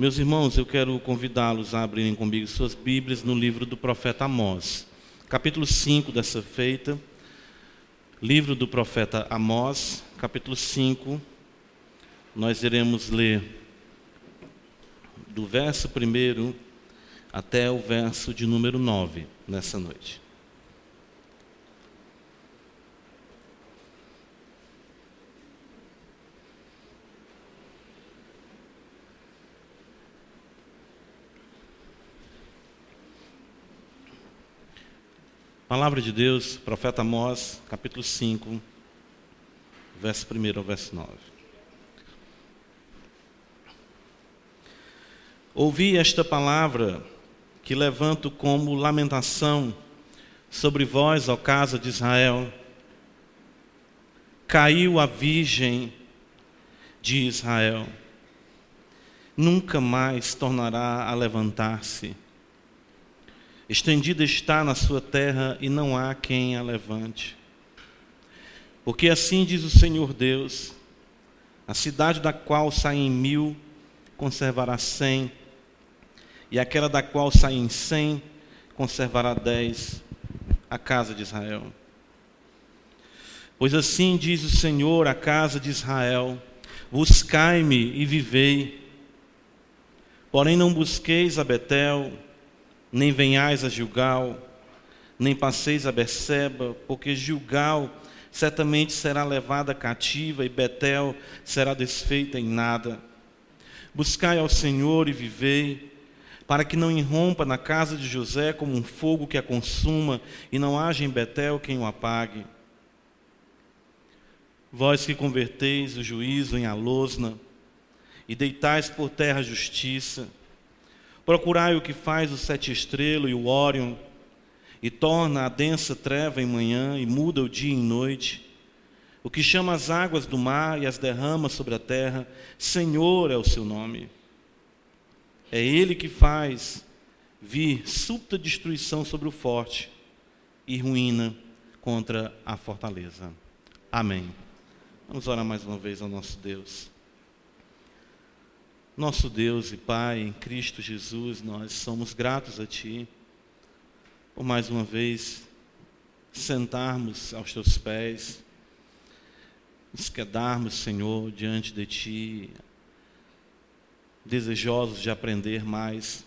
Meus irmãos, eu quero convidá-los a abrirem comigo suas Bíblias no livro do profeta Amós, capítulo 5 dessa feita. Livro do profeta Amós, capítulo 5. Nós iremos ler do verso 1 até o verso de número 9 nessa noite. Palavra de Deus, profeta Amós, capítulo 5, verso 1 ao verso 9. Ouvi esta palavra que levanto como lamentação sobre vós, ó casa de Israel. Caiu a virgem de Israel, nunca mais tornará a levantar-se Estendida está na sua terra e não há quem a levante. Porque assim diz o Senhor Deus: a cidade da qual saem mil conservará cem, e aquela da qual saem cem conservará dez, a casa de Israel. Pois assim diz o Senhor à casa de Israel: Buscai-me e vivei. Porém não busqueis a Betel, nem venhais a Gilgal, nem passeis a Beceba, porque Gilgal certamente será levada cativa e Betel será desfeita em nada. Buscai ao Senhor e vivei, para que não irrompa na casa de José como um fogo que a consuma e não haja em Betel quem o apague. Vós que converteis o juízo em alosna e deitais por terra a justiça, Procurai o que faz o sete estrelo e o Órion, e torna a densa treva em manhã e muda o dia em noite. O que chama as águas do mar e as derrama sobre a terra, Senhor é o seu nome. É Ele que faz vir súbita destruição sobre o forte e ruína contra a fortaleza. Amém. Vamos orar mais uma vez ao nosso Deus. Nosso Deus e Pai, em Cristo Jesus, nós somos gratos a Ti por mais uma vez sentarmos aos Teus pés, nos quedarmos, Senhor, diante de Ti, desejosos de aprender mais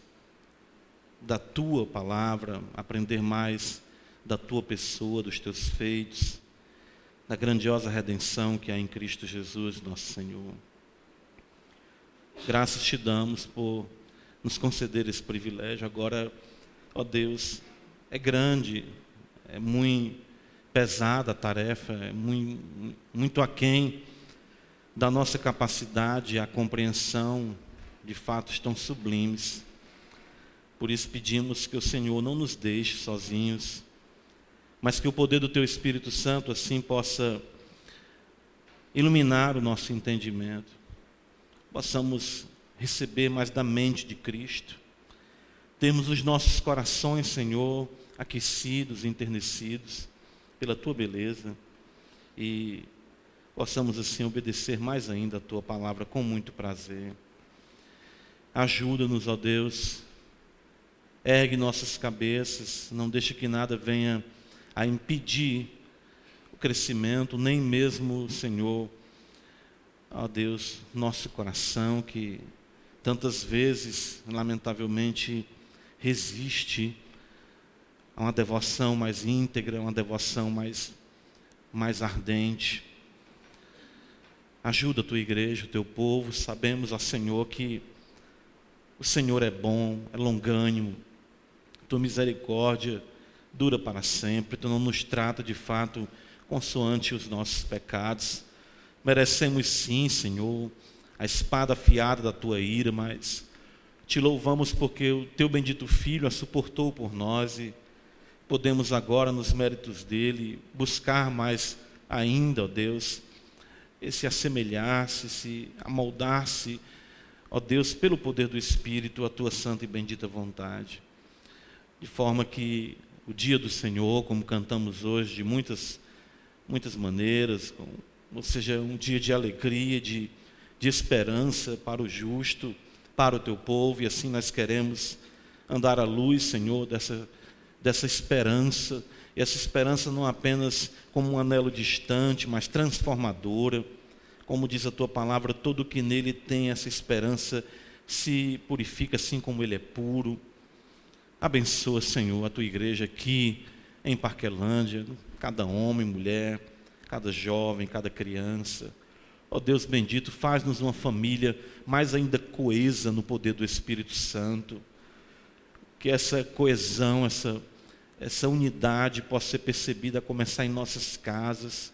da Tua palavra, aprender mais da Tua pessoa, dos Teus feitos, da grandiosa redenção que há em Cristo Jesus, nosso Senhor. Graças te damos por nos conceder esse privilégio. Agora, ó Deus, é grande, é muito pesada a tarefa, é muito, muito aquém da nossa capacidade, a compreensão de fatos tão sublimes. Por isso pedimos que o Senhor não nos deixe sozinhos, mas que o poder do Teu Espírito Santo assim possa iluminar o nosso entendimento possamos receber mais da mente de Cristo, termos os nossos corações, Senhor, aquecidos, enternecidos pela tua beleza e possamos assim obedecer mais ainda a tua palavra com muito prazer. Ajuda-nos, ó Deus, ergue nossas cabeças, não deixe que nada venha a impedir o crescimento, nem mesmo, Senhor, ó Deus, nosso coração que tantas vezes, lamentavelmente, resiste a uma devoção mais íntegra, uma devoção mais, mais ardente. Ajuda a tua igreja, o teu povo. Sabemos, ó Senhor, que o Senhor é bom, é longânimo, tua misericórdia dura para sempre, tu não nos trata de fato consoante os nossos pecados Merecemos sim, Senhor, a espada afiada da tua ira, mas te louvamos porque o teu bendito Filho a suportou por nós e podemos agora, nos méritos dele, buscar mais ainda, ó Deus, esse assemelhar-se, se amoldar-se, ó Deus, pelo poder do Espírito, a tua santa e bendita vontade. De forma que o dia do Senhor, como cantamos hoje, de muitas, muitas maneiras, com ou seja, um dia de alegria, de, de esperança para o justo, para o teu povo, e assim nós queremos andar à luz, Senhor, dessa, dessa esperança, e essa esperança não apenas como um anelo distante, mas transformadora. Como diz a tua palavra, todo que nele tem essa esperança se purifica assim como ele é puro. Abençoa, Senhor, a tua igreja aqui em Parquelândia, cada homem, mulher, cada jovem, cada criança. Ó oh, Deus bendito, faz-nos uma família mais ainda coesa no poder do Espírito Santo. Que essa coesão, essa, essa unidade possa ser percebida a começar em nossas casas.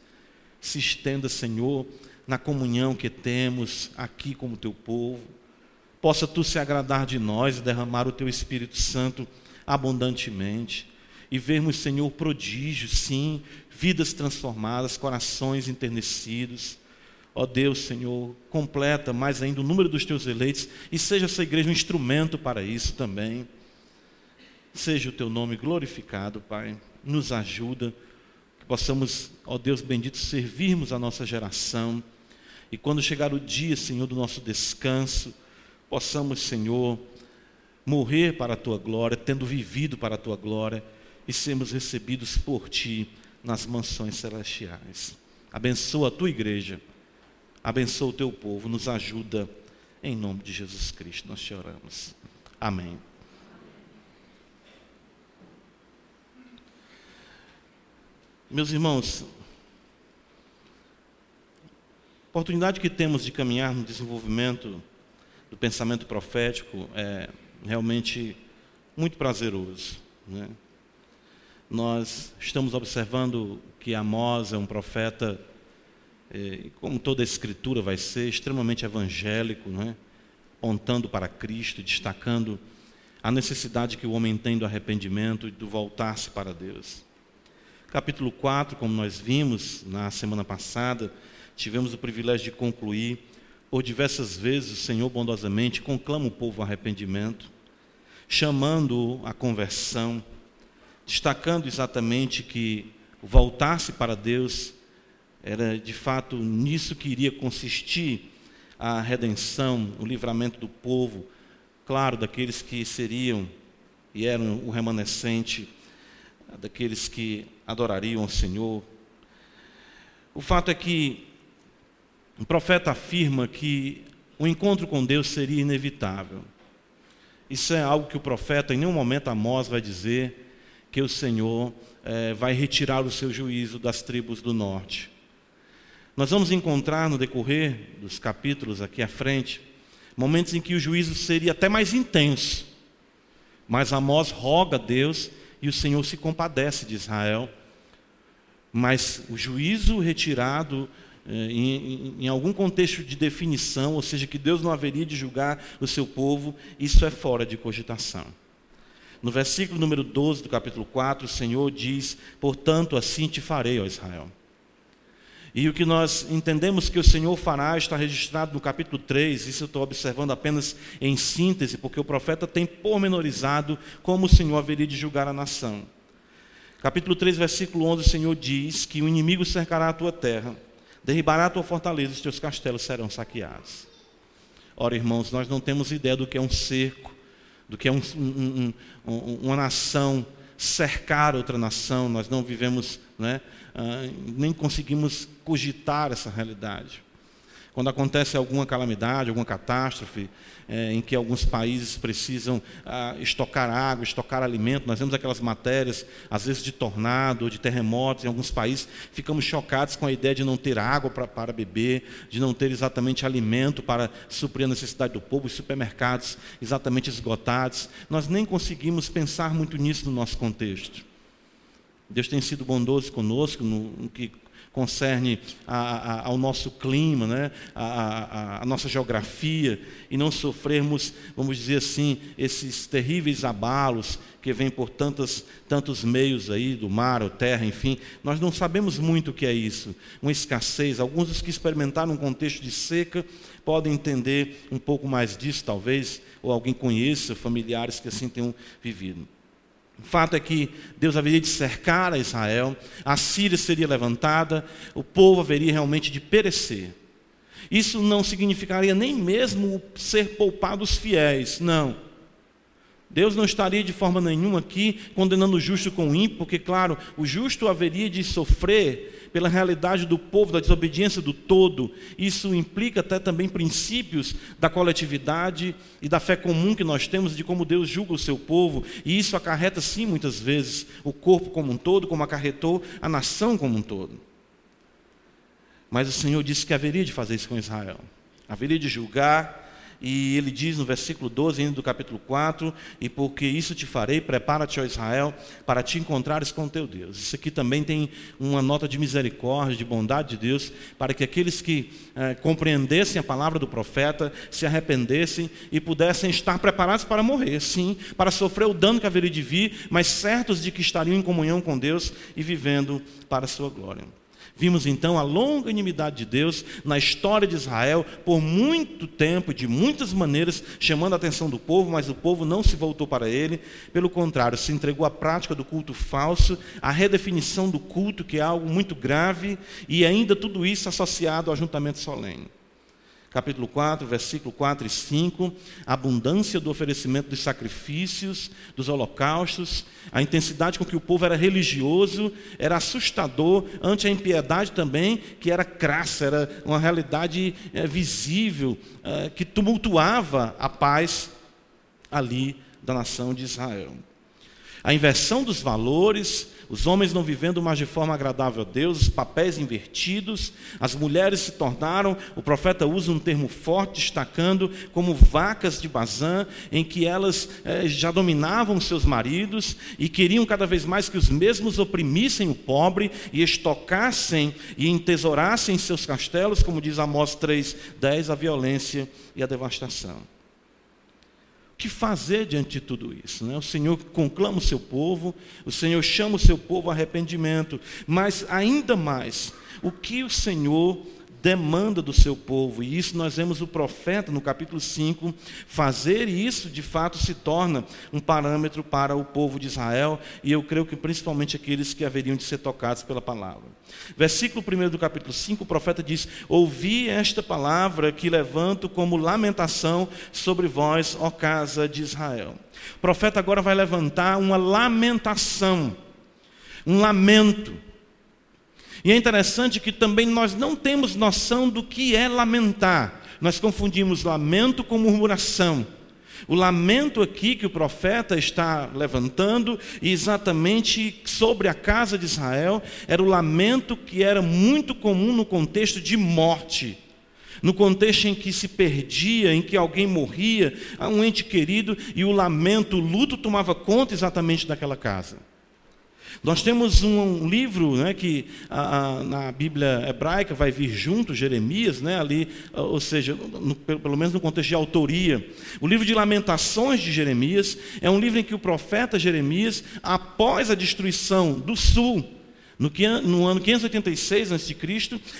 Se estenda, Senhor, na comunhão que temos aqui como teu povo. Possa tu se agradar de nós e derramar o teu Espírito Santo abundantemente e vermos, Senhor, prodígios, sim, vidas transformadas, corações enternecidos. Ó Deus, Senhor, completa mais ainda o número dos teus eleitos e seja essa igreja um instrumento para isso também. Seja o teu nome glorificado, Pai. Nos ajuda, que possamos, ó Deus bendito, servirmos a nossa geração. E quando chegar o dia, Senhor, do nosso descanso, possamos, Senhor, morrer para a tua glória, tendo vivido para a tua glória e sermos recebidos por Ti nas mansões celestiais. Abençoa a Tua igreja, abençoa o Teu povo, nos ajuda em nome de Jesus Cristo. Nós te oramos. Amém. Meus irmãos, a oportunidade que temos de caminhar no desenvolvimento do pensamento profético é realmente muito prazeroso. Né? Nós estamos observando que Amós é um profeta, eh, como toda a escritura vai ser, extremamente evangélico, não é? apontando para Cristo, destacando a necessidade que o homem tem do arrependimento e do voltar-se para Deus. Capítulo 4, como nós vimos na semana passada, tivemos o privilégio de concluir. Por diversas vezes, o Senhor bondosamente conclama o povo ao arrependimento, chamando-o à conversão destacando exatamente que voltar-se para Deus era de fato nisso que iria consistir a redenção, o livramento do povo, claro, daqueles que seriam e eram o remanescente, daqueles que adorariam o Senhor. O fato é que o profeta afirma que o encontro com Deus seria inevitável. Isso é algo que o profeta, em nenhum momento Amós vai dizer, que o Senhor é, vai retirar o seu juízo das tribos do norte. Nós vamos encontrar no decorrer dos capítulos aqui à frente, momentos em que o juízo seria até mais intenso. Mas Amós roga a Deus e o Senhor se compadece de Israel. Mas o juízo retirado é, em, em, algum contexto de definição, ou seja, que Deus não haveria de julgar o seu povo, isso é fora de cogitação. No versículo número 12 do capítulo 4, o Senhor diz: Portanto, assim te farei, ó Israel. E o que nós entendemos que o Senhor fará está registrado no capítulo 3, isso eu estou observando apenas em síntese, porque o profeta tem pormenorizado como o Senhor haveria de julgar a nação. Capítulo 3, versículo 11, o Senhor diz que o inimigo cercará a tua terra, derribará a tua fortaleza, os teus castelos serão saqueados. Ora, irmãos, nós não temos ideia do que é um cerco, do que um, um, um, uma nação cercar outra nação, nós não vivemos, né, uh, nem conseguimos cogitar essa realidade. Quando acontece alguma calamidade, alguma catástrofe, é, em que alguns países precisam ah, estocar água, estocar alimento, nós vemos aquelas matérias, às vezes de tornado, de terremotos em alguns países, ficamos chocados com a ideia de não ter água para, para beber, de não ter exatamente alimento para suprir a necessidade do povo, os supermercados exatamente esgotados. Nós nem conseguimos pensar muito nisso no nosso contexto. Deus tem sido bondoso conosco no, no que concerne a, a, ao nosso clima, né? A, a, nossa geografia, e não sofrermos, vamos dizer assim, esses terríveis abalos que vêm por tantos, tantos meios aí, do mar, ou terra, enfim. Nós não sabemos muito o que é isso, uma escassez. Alguns dos que experimentaram um contexto de seca podem entender um pouco mais disso, talvez, ou alguém conheça familiares que assim tenham vivido. O fato é que Deus haveria de cercar a Israel, a Síria seria levantada, o povo haveria realmente de perecer. Isso não significaria nem mesmo ser poupado os fiéis, não. Deus não estaria de forma nenhuma aqui condenando o justo com o ímpio, porque, claro, o justo haveria de sofrer pela realidade do povo, da desobediência do todo. Isso implica até também princípios da coletividade e da fé comum que nós temos de como Deus julga o seu povo, e isso acarreta, sim, muitas vezes, o corpo como um todo, como acarretou a nação como um todo. Mas o Senhor disse que haveria de fazer isso com Israel, haveria de julgar e ele diz no versículo 12, ainda do capítulo 4, e porque isso te farei, prepara-te, ó Israel, para te encontrares com teu Deus. Isso aqui também tem uma nota de misericórdia, de bondade de Deus, para que aqueles que eh, compreendessem a palavra do profeta, se arrependessem e pudessem estar preparados para morrer, sim, para sofrer o dano que haveria de vir, mas certos de que estariam em comunhão com Deus e vivendo para a sua glória. Vimos então a longa inimidade de Deus na história de Israel, por muito tempo, de muitas maneiras, chamando a atenção do povo, mas o povo não se voltou para ele. Pelo contrário, se entregou à prática do culto falso, à redefinição do culto, que é algo muito grave, e ainda tudo isso associado ao ajuntamento solene capítulo 4, versículo 4 e 5, a abundância do oferecimento dos sacrifícios, dos holocaustos, a intensidade com que o povo era religioso, era assustador, ante a impiedade também, que era crassa, era uma realidade é, visível, é, que tumultuava a paz ali da nação de Israel. A inversão dos valores, os homens não vivendo mais de forma agradável a Deus, os papéis invertidos, as mulheres se tornaram, o profeta usa um termo forte, destacando como vacas de Bazã, em que elas eh, já dominavam seus maridos e queriam cada vez mais que os mesmos oprimissem o pobre e estocassem e entesourassem em seus castelos, como diz Amós 3,10, a violência e a devastação que fazer diante de tudo isso? Né? O Senhor conclama o seu povo, o Senhor chama o seu povo a arrependimento, mas ainda mais, o que o Senhor demanda do seu povo, e isso nós vemos o profeta no capítulo 5 fazer, e isso de fato se torna um parâmetro para o povo de Israel, e eu creio que principalmente aqueles que haveriam de ser tocados pela palavra. Versículo 1 do capítulo 5, o profeta diz: Ouvi esta palavra que levanto como lamentação sobre vós, ó casa de Israel. O profeta agora vai levantar uma lamentação, um lamento e é interessante que também nós não temos noção do que é lamentar. Nós confundimos lamento com murmuração. O lamento aqui que o profeta está levantando, exatamente sobre a casa de Israel, era o lamento que era muito comum no contexto de morte. No contexto em que se perdia, em que alguém morria, um ente querido, e o lamento, o luto tomava conta exatamente daquela casa. Nós temos um, livro né, que a, a, na Bíblia hebraica vai vir junto, Jeremias, né, ali, ou seja, no, pelo menos no contexto de autoria. O livro de Lamentações de Jeremias é um livro em que o profeta Jeremias, após a destruição do sul, no, no ano 586 a.C.,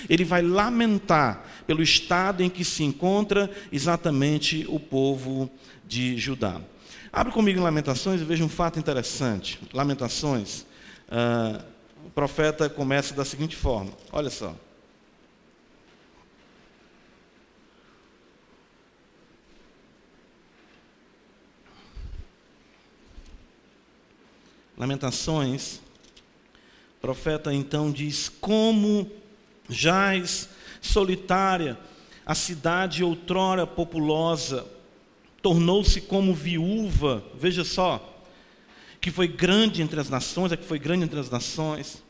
ele vai lamentar pelo estado em que se encontra exatamente o povo de Judá. Abre comigo em Lamentações e veja um fato interessante. Lamentações, ah, o profeta começa da seguinte forma: olha só. Lamentações, o profeta então diz: Como jaz solitária a cidade outrora populosa, tornou-se como viúva, veja só, que foi grande entre as nações, a que foi grande entre as nações,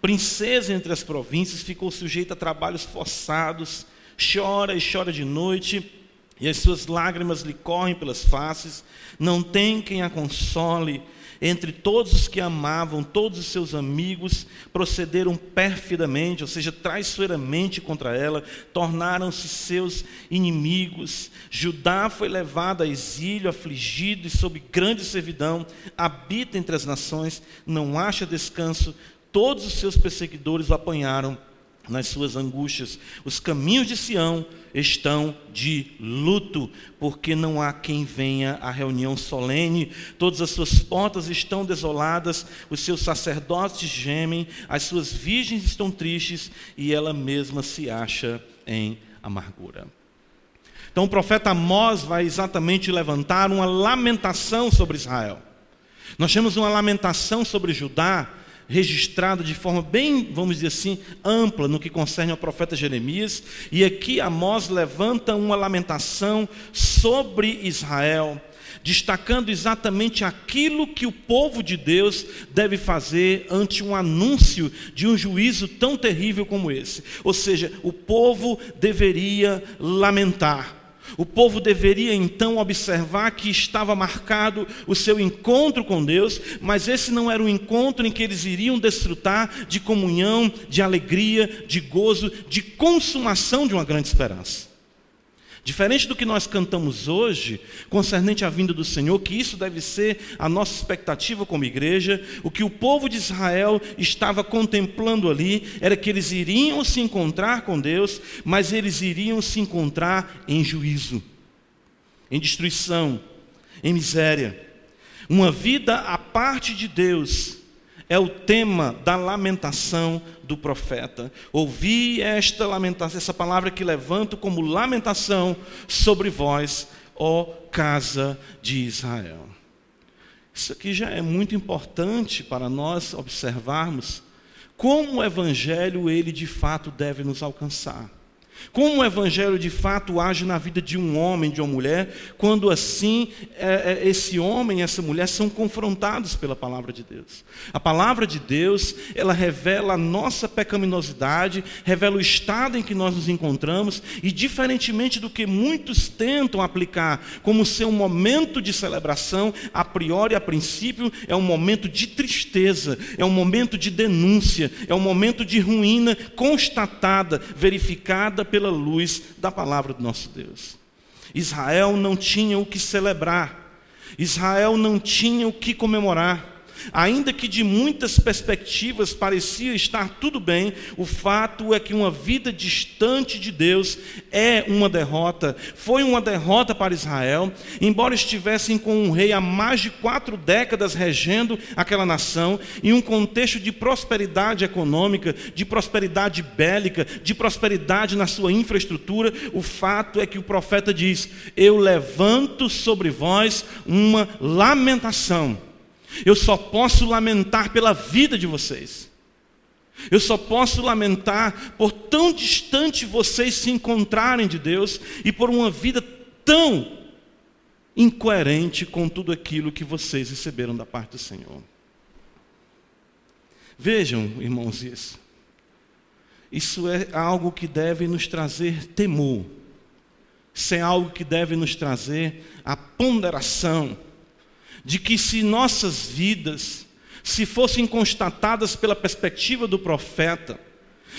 princesa entre as províncias, ficou sujeita a trabalhos forçados, chora e chora de noite, e as suas lágrimas lhe correm pelas faces, não tem quem a console, entre todos os que amavam, todos os seus amigos procederam perfidamente, ou seja, traiçoeiramente contra ela, tornaram-se seus inimigos. Judá foi levado a exílio, afligido e sob grande servidão, habita entre as nações, não acha descanso, todos os seus perseguidores o apanharam nas suas angústias. Os caminhos de Sião estão de luto, porque não há quem venha à reunião solene. Todas as suas portas estão desoladas, os seus sacerdotes gemem, as suas virgens estão tristes e ela mesma se acha em amargura. Então o profeta Amós vai exatamente levantar uma lamentação sobre Israel. Nós temos uma lamentação sobre Judá registrada de forma bem, vamos dizer assim, ampla no que concerne ao profeta Jeremias, e aqui Amós levanta uma lamentação sobre Israel, destacando exatamente aquilo que o povo de Deus deve fazer ante um anúncio de um juízo tão terrível como esse. Ou seja, o povo deveria lamentar o povo deveria então observar que estava marcado o seu encontro com Deus, mas esse não era um encontro em que eles iriam desfrutar de comunhão, de alegria, de gozo, de consumação de uma grande esperança. Diferente do que nós cantamos hoje, concernente à vinda do Senhor, que isso deve ser a nossa expectativa como igreja, o que o povo de Israel estava contemplando ali era que eles iriam se encontrar com Deus, mas eles iriam se encontrar em juízo, em destruição, em miséria. Uma vida à parte de Deus é o tema da lamentação do profeta. Ouvi esta lamentação, essa palavra que levanto como lamentação sobre vós, ó casa de Israel. Isso aqui já é muito importante para nós observarmos como o evangelho ele de fato deve nos alcançar. Como o Evangelho de fato age na vida de um homem, de uma mulher, quando assim é, é, esse homem e essa mulher são confrontados pela palavra de Deus. A palavra de Deus, ela revela a nossa pecaminosidade, revela o estado em que nós nos encontramos, e diferentemente do que muitos tentam aplicar como ser um momento de celebração, a priori, a princípio, é um momento de tristeza, é um momento de denúncia, é um momento de ruína constatada, verificada pela luz da palavra do nosso Deus. Israel não tinha o que celebrar, Israel não tinha o que comemorar. Ainda que de muitas perspectivas parecia estar tudo bem, o fato é que uma vida distante de Deus é uma derrota. Foi uma derrota para Israel, embora estivessem com um rei há mais de quatro décadas regendo aquela nação, em um contexto de prosperidade econômica, de prosperidade bélica, de prosperidade na sua infraestrutura. O fato é que o profeta diz: Eu levanto sobre vós uma lamentação eu só posso lamentar pela vida de vocês. Eu só posso lamentar por tão distante vocês se encontrarem de Deus e por uma vida tão incoerente com tudo aquilo que vocês receberam da parte do Senhor. Vejam, irmãos, isso. Isso é algo que deve nos trazer temor. Isso é algo que deve nos trazer a ponderação de que se nossas vidas, se fossem constatadas pela perspectiva do profeta,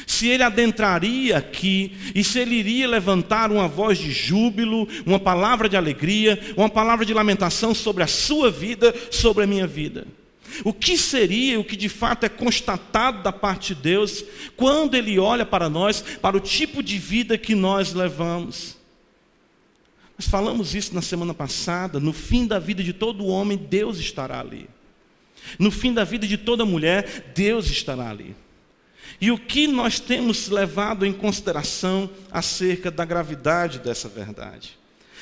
se ele adentraria aqui e se ele iria levantar uma voz de júbilo, uma palavra de alegria, uma palavra de lamentação sobre a sua vida, sobre a minha vida. O que seria o que de fato é constatado da parte de Deus quando Ele olha para nós, para o tipo de vida que nós levamos? Nós falamos isso na semana passada. No fim da vida de todo homem, Deus estará ali. No fim da vida de toda mulher, Deus estará ali. E o que nós temos levado em consideração acerca da gravidade dessa verdade?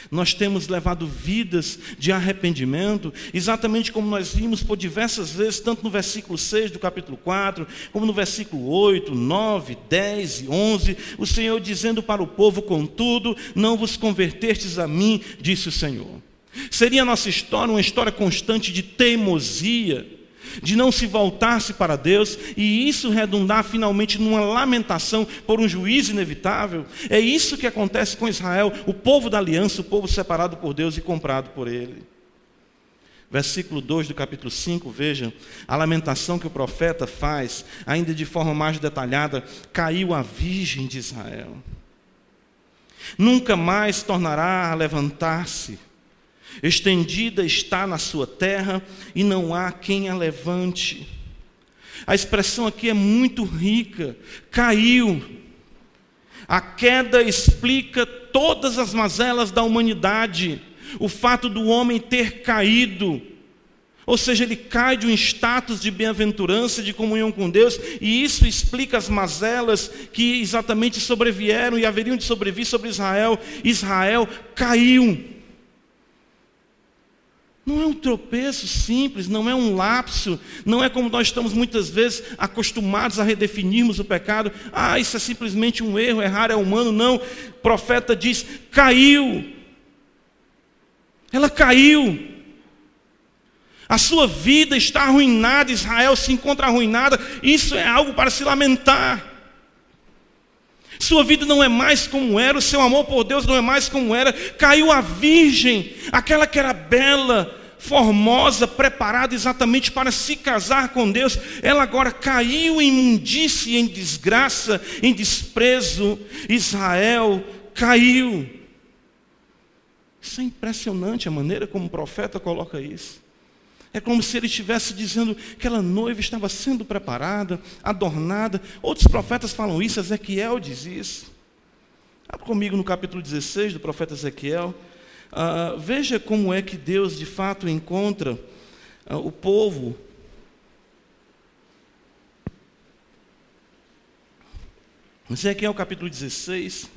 Nós temos levado vidas de arrependimento, exatamente como nós vimos por diversas vezes, tanto no versículo 6 do capítulo 4, como no versículo 8, 9, 10 e 11, o Senhor dizendo para o povo: Contudo, não vos convertestes a mim, disse o Senhor. Seria a nossa história uma história constante de teimosia, de não se voltar-se para Deus e isso redundar finalmente numa lamentação por um juízo inevitável. É isso que acontece com Israel, o povo da aliança, o povo separado por Deus e comprado por Ele. Versículo 2 do capítulo 5, vejam, a lamentação que o profeta faz, ainda de forma mais detalhada, caiu a virgem de Israel. Nunca mais tornará a levantar-se Estendida está na sua terra e não há quem a levante. A expressão aqui é muito rica. Caiu. A queda explica todas as mazelas da humanidade. O fato do homem ter caído Ou seja, ele cai de um status de bem-aventurança, de comunhão com Deus, e isso explica as mazelas que exatamente sobrevieram e haveriam de sobrevir sobre Israel. Israel caiu. Não é um tropeço simples, não é um lapso, não é como nós estamos muitas vezes acostumados a redefinirmos o pecado. Ah, isso é simplesmente um erro, errar é humano. Não, o profeta diz: caiu. Ela caiu. A sua vida está arruinada, Israel se encontra arruinada, isso é algo para se lamentar. Sua vida não é mais como era, o seu amor por Deus não é mais como era. Caiu a virgem, aquela que era bela, formosa, preparada exatamente para se casar com Deus. Ela agora caiu em imundície, em desgraça, em desprezo. Israel caiu. Isso é impressionante a maneira como o profeta coloca isso. É como se ele estivesse dizendo que aquela noiva estava sendo preparada, adornada. Outros profetas falam isso, Ezequiel diz isso. Abra comigo no capítulo 16 do profeta Ezequiel. Uh, veja como é que Deus de fato encontra uh, o povo. Ezequiel capítulo 16. Uh,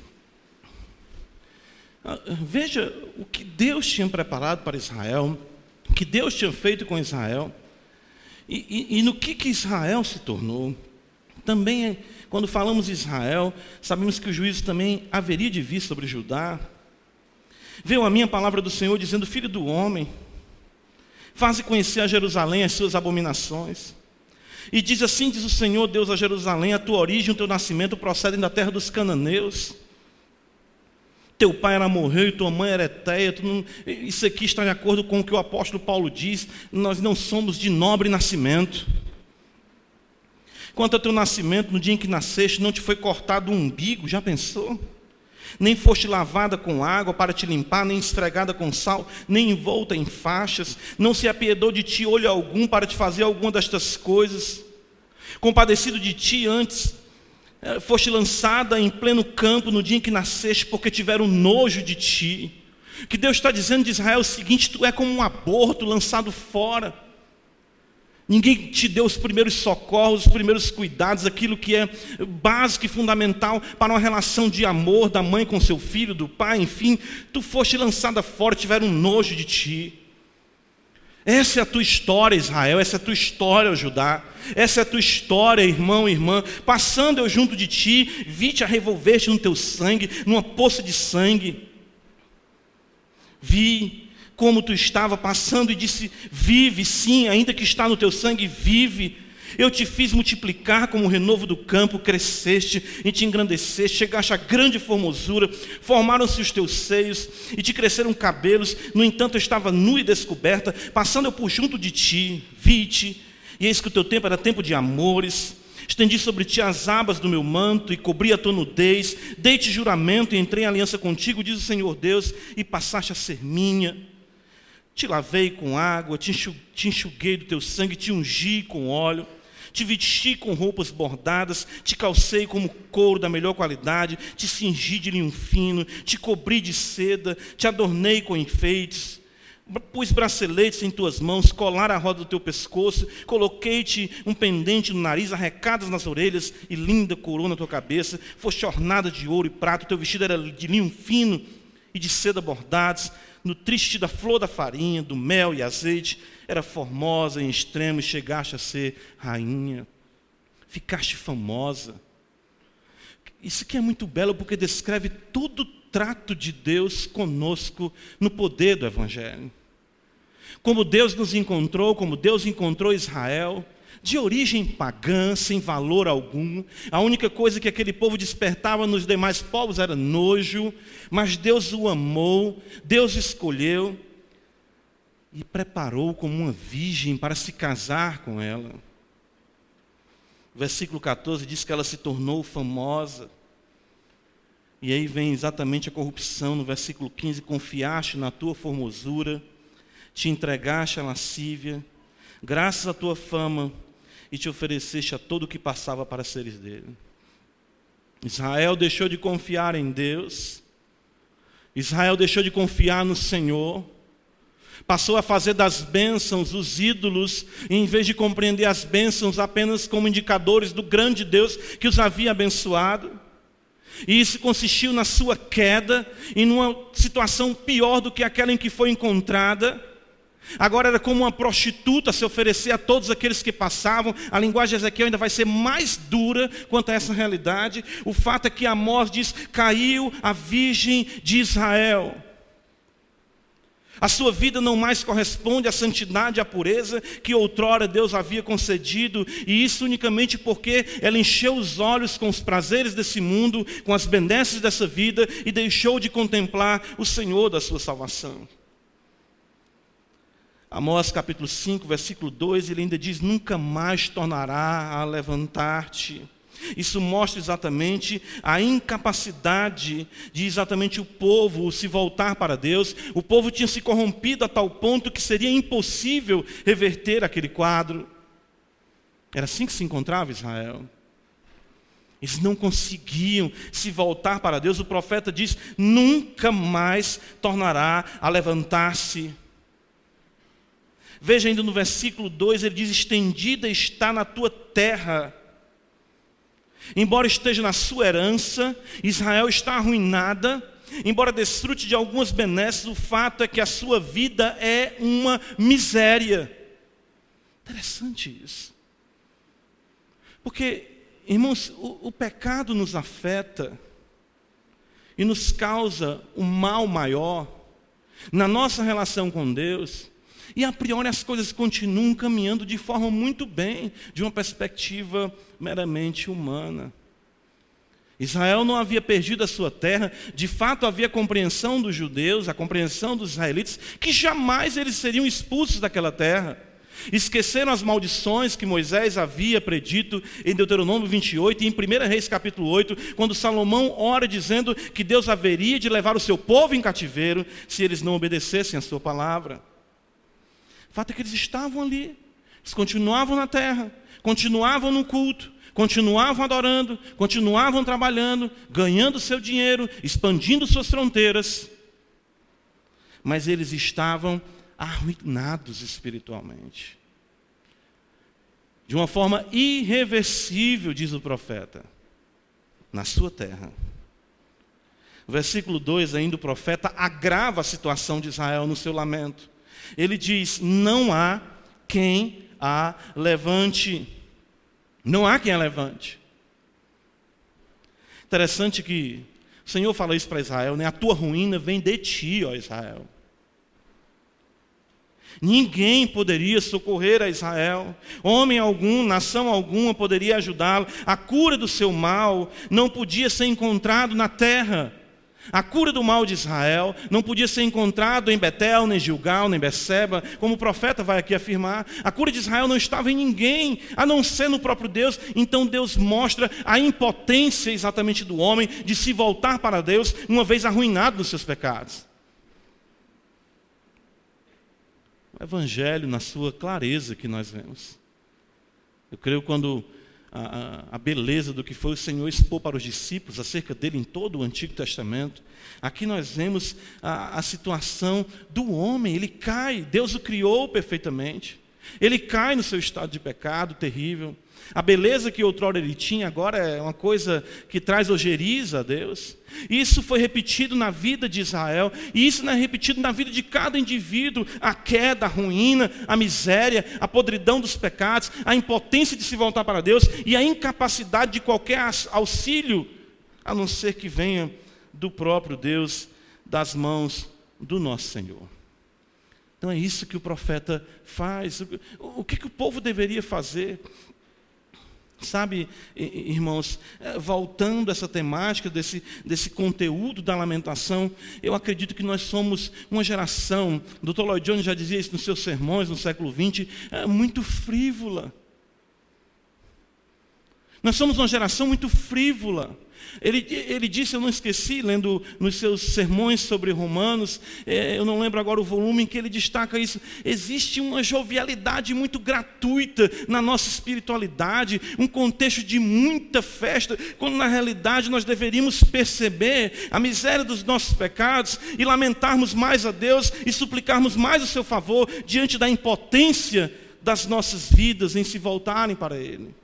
ah, veja o que Deus tinha preparado para Israel que Deus tinha feito com Israel e, e, e no que, que Israel se tornou. Também, quando falamos Israel, sabemos que o juízo também haveria de vir sobre Judá. Veio a minha palavra do Senhor dizendo: Filho do homem, faze conhecer a Jerusalém as suas abominações. E diz assim: diz o Senhor Deus a Jerusalém: a tua origem, o teu nascimento procedem da terra dos cananeus teu pai era morreu e tua mãe era etéia. Não... Isso aqui está de acordo com o que o apóstolo Paulo diz. Nós não somos de nobre nascimento. Quanto ao teu nascimento, no dia em que nasceste, não te foi cortado o umbigo, já pensou? Nem foste lavada com água para te limpar, nem estregada com sal, nem envolta em faixas, não se apiedou de ti olho algum para te fazer alguma destas coisas. Compadecido de ti antes, foste lançada em pleno campo no dia em que nasceste, porque tiveram nojo de ti. Que Deus está dizendo de Israel o seguinte: tu é como um aborto lançado fora. Ninguém te deu os primeiros socorros, os primeiros cuidados, aquilo que é básico e fundamental para uma relação de amor da mãe com seu filho, do pai, enfim. Tu foste lançada fora, tiveram nojo de ti. Essa é a tua história, Israel, essa é a tua história, Judá. Essa é a tua história, irmão e irmã. Passando eu junto de ti, vi-te a revolver-te no teu sangue, numa poça de sangue. Vi como tu estava passando e disse: Vive, sim, ainda que está no teu sangue, vive. Eu te fiz multiplicar como o renovo do campo, cresceste e te engrandeceste, chegaste a grande formosura, formaram-se os teus seios e te cresceram cabelos, no entanto eu estava nu e descoberta, passando eu por junto de ti, vi-te, e eis que o teu tempo era tempo de amores, estendi sobre ti as abas do meu manto e cobri a tua nudez, dei-te juramento e entrei em aliança contigo, diz o Senhor Deus, e passaste a ser minha. Te lavei com água, te enxuguei do teu sangue, te ungi com óleo te vesti com roupas bordadas, te calcei como couro da melhor qualidade, te cingi de linho fino, te cobri de seda, te adornei com enfeites, pus braceletes em tuas mãos, colar a roda do teu pescoço, coloquei-te um pendente no nariz, arrecadas nas orelhas e linda coroa na tua cabeça, foste ornada de ouro e prata, teu vestido era de linho fino e de seda bordados, no triste da flor da farinha, do mel e azeite, era formosa em extremo e chegaste a ser rainha. Ficaste famosa. Isso aqui é muito belo porque descreve todo o trato de Deus conosco no poder do Evangelho. Como Deus nos encontrou, como Deus encontrou Israel, de origem pagã, sem valor algum. A única coisa que aquele povo despertava nos demais povos era nojo, mas Deus o amou, Deus escolheu e preparou como uma virgem para se casar com ela. O versículo 14 diz que ela se tornou famosa. E aí vem exatamente a corrupção no versículo 15: confiaste na tua formosura, te entregaste à lascívia, graças à tua fama, e te ofereceste a todo o que passava para seres dele. Israel deixou de confiar em Deus, Israel deixou de confiar no Senhor, Passou a fazer das bênçãos os ídolos, em vez de compreender as bênçãos apenas como indicadores do grande Deus que os havia abençoado. E isso consistiu na sua queda e numa situação pior do que aquela em que foi encontrada. Agora era como uma prostituta se oferecer a todos aqueles que passavam. A linguagem de Ezequiel ainda vai ser mais dura quanto a essa realidade. O fato é que Amós diz: caiu a virgem de Israel. A sua vida não mais corresponde à santidade e à pureza que outrora Deus havia concedido, e isso unicamente porque ela encheu os olhos com os prazeres desse mundo, com as benesses dessa vida e deixou de contemplar o Senhor da sua salvação. Amós capítulo 5, versículo 2, ele ainda diz: Nunca mais tornará a levantar-te isso mostra exatamente a incapacidade de exatamente o povo se voltar para Deus. O povo tinha se corrompido a tal ponto que seria impossível reverter aquele quadro. Era assim que se encontrava Israel. Eles não conseguiam se voltar para Deus. O profeta diz: nunca mais tornará a levantar-se. Veja ainda no versículo 2, ele diz: Estendida está na tua terra Embora esteja na sua herança, Israel está arruinada, embora desfrute de algumas benesses, o fato é que a sua vida é uma miséria. Interessante isso. Porque, irmãos, o, o pecado nos afeta e nos causa um mal maior na nossa relação com Deus. E a priori as coisas continuam caminhando de forma muito bem, de uma perspectiva meramente humana. Israel não havia perdido a sua terra, de fato havia compreensão dos judeus, a compreensão dos israelitas, que jamais eles seriam expulsos daquela terra. Esqueceram as maldições que Moisés havia predito em Deuteronômio 28 e em 1 Reis capítulo 8, quando Salomão ora dizendo que Deus haveria de levar o seu povo em cativeiro se eles não obedecessem a sua palavra. O fato é que eles estavam ali, eles continuavam na terra, continuavam no culto, continuavam adorando, continuavam trabalhando, ganhando seu dinheiro, expandindo suas fronteiras, mas eles estavam arruinados espiritualmente. De uma forma irreversível, diz o profeta, na sua terra. Versículo 2 ainda o profeta agrava a situação de Israel no seu lamento. Ele diz: Não há quem a levante. Não há quem a levante. Interessante que o Senhor fala isso para Israel, né? A tua ruína vem de ti, ó Israel. Ninguém poderia socorrer a Israel, homem algum, nação alguma poderia ajudá-lo. A cura do seu mal não podia ser encontrado na terra. A cura do mal de Israel não podia ser encontrado em Betel, nem Gilgal, nem Beceba, como o profeta vai aqui afirmar. A cura de Israel não estava em ninguém, a não ser no próprio Deus. Então Deus mostra a impotência exatamente do homem de se voltar para Deus, uma vez arruinado nos seus pecados. O Evangelho, na sua clareza que nós vemos. Eu creio quando a, a, beleza do que foi o Senhor expor para os discípulos acerca dele em todo o Antigo Testamento. Aqui nós vemos a, a situação do homem, ele cai, Deus o criou perfeitamente. Ele cai no seu estado de pecado terrível. A beleza que outrora ele tinha agora é uma coisa que traz ojeriza a Deus. Isso foi repetido na vida de Israel, e isso não é repetido na vida de cada indivíduo. A queda, a ruína, a miséria, a podridão dos pecados, a impotência de se voltar para Deus e a incapacidade de qualquer auxílio, a não ser que venha do próprio Deus, das mãos do nosso Senhor. Então é isso que o profeta faz. O que, que o povo deveria fazer? Sabe, irmãos, é, voltando a essa temática, desse, desse conteúdo da lamentação, eu acredito que nós somos uma geração, o Dr. Lloyd Jones já dizia isso nos seus sermões no século XX, é muito frívola. Nós somos uma geração muito frívola. Ele, ele disse, eu não esqueci, lendo nos seus sermões sobre Romanos, é, eu não lembro agora o volume em que ele destaca isso. Existe uma jovialidade muito gratuita na nossa espiritualidade, um contexto de muita festa, quando na realidade nós deveríamos perceber a miséria dos nossos pecados e lamentarmos mais a Deus e suplicarmos mais o seu favor diante da impotência das nossas vidas em se voltarem para Ele.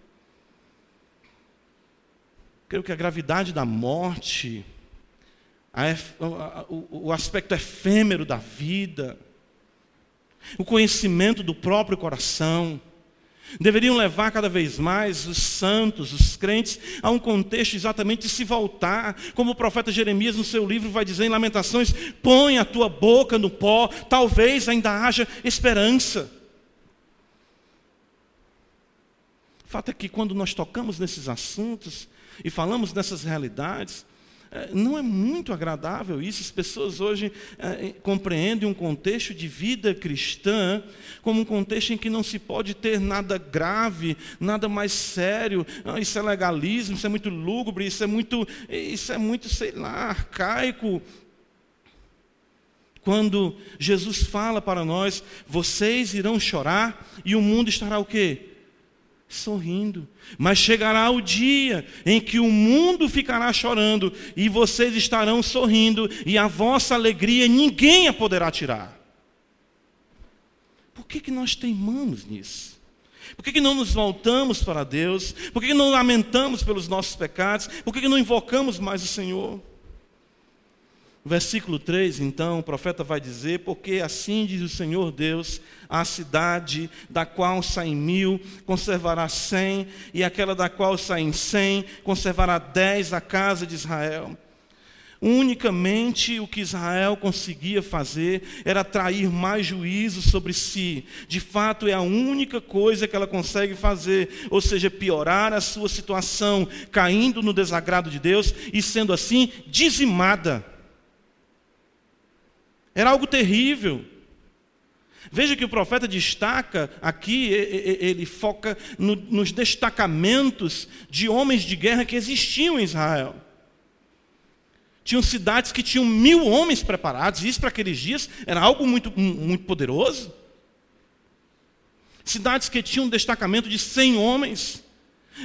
Creio que a gravidade da morte, a, o, o aspecto efêmero da vida, o conhecimento do próprio coração, deveriam levar cada vez mais os santos, os crentes, a um contexto exatamente de se voltar, como o profeta Jeremias no seu livro vai dizer em Lamentações: põe a tua boca no pó, talvez ainda haja esperança. O fato é que quando nós tocamos nesses assuntos, e falamos dessas realidades, é, não é muito agradável isso. As pessoas hoje é, compreendem um contexto de vida cristã como um contexto em que não se pode ter nada grave, nada mais sério. Ah, isso é legalismo, isso é muito lúgubre, isso é muito, isso é muito, sei lá, arcaico. Quando Jesus fala para nós, vocês irão chorar e o mundo estará o quê? Sorrindo. Mas chegará o dia em que o mundo ficará chorando e vocês estarão sorrindo, e a vossa alegria ninguém a poderá tirar. Por que, que nós teimamos nisso? Por que, que não nos voltamos para Deus? Por que, que não lamentamos pelos nossos pecados? Por que, que não invocamos mais o Senhor? Versículo 3, então, o profeta vai dizer: Porque assim diz o Senhor Deus, a cidade da qual saem mil conservará cem, e aquela da qual saem cem conservará dez a casa de Israel. Unicamente o que Israel conseguia fazer era atrair mais juízo sobre si. De fato, é a única coisa que ela consegue fazer, ou seja, piorar a sua situação, caindo no desagrado de Deus e sendo assim dizimada. Era algo terrível. Veja que o profeta destaca aqui, ele foca nos destacamentos de homens de guerra que existiam em Israel. Tinham cidades que tinham mil homens preparados, e isso para aqueles dias era algo muito, muito poderoso. Cidades que tinham um destacamento de cem homens.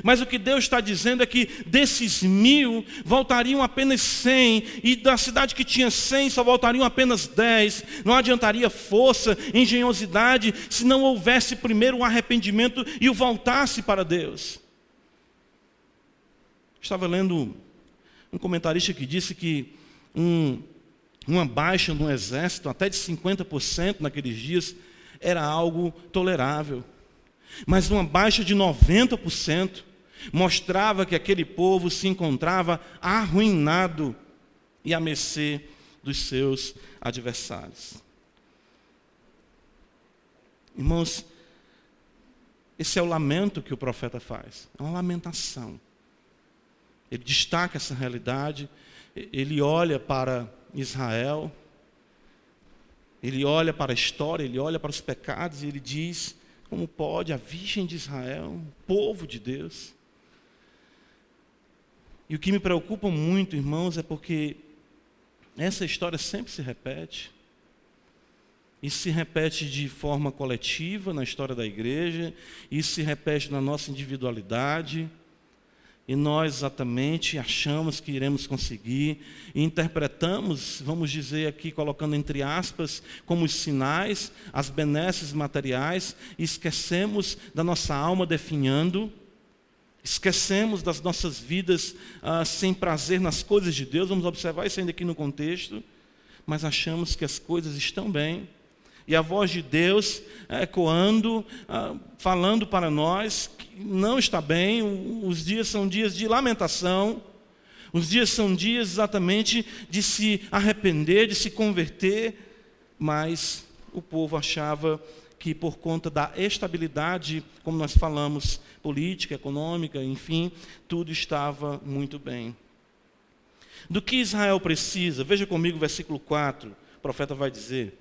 Mas o que Deus está dizendo é que desses mil voltariam apenas cem, e da cidade que tinha cem só voltariam apenas dez. Não adiantaria força, engenhosidade, se não houvesse primeiro um arrependimento e o voltasse para Deus. Estava lendo um comentarista que disse que um, uma baixa no exército, até de 50% naqueles dias, era algo tolerável. Mas uma baixa de 90% mostrava que aquele povo se encontrava arruinado e a mercê dos seus adversários. Irmãos, esse é o lamento que o profeta faz, é uma lamentação. Ele destaca essa realidade, ele olha para Israel, ele olha para a história, ele olha para os pecados e ele diz: como pode a Virgem de Israel, um povo de Deus? E o que me preocupa muito, irmãos, é porque essa história sempre se repete. Isso se repete de forma coletiva na história da igreja, isso se repete na nossa individualidade. E nós exatamente achamos que iremos conseguir, e interpretamos, vamos dizer aqui, colocando entre aspas, como os sinais, as benesses materiais, e esquecemos da nossa alma definhando, esquecemos das nossas vidas ah, sem prazer nas coisas de Deus, vamos observar isso ainda aqui no contexto, mas achamos que as coisas estão bem, e a voz de Deus ecoando, ah, falando para nós não está bem, os dias são dias de lamentação, os dias são dias exatamente de se arrepender, de se converter, mas o povo achava que por conta da estabilidade, como nós falamos, política, econômica, enfim, tudo estava muito bem. Do que Israel precisa? Veja comigo o versículo 4, o profeta vai dizer: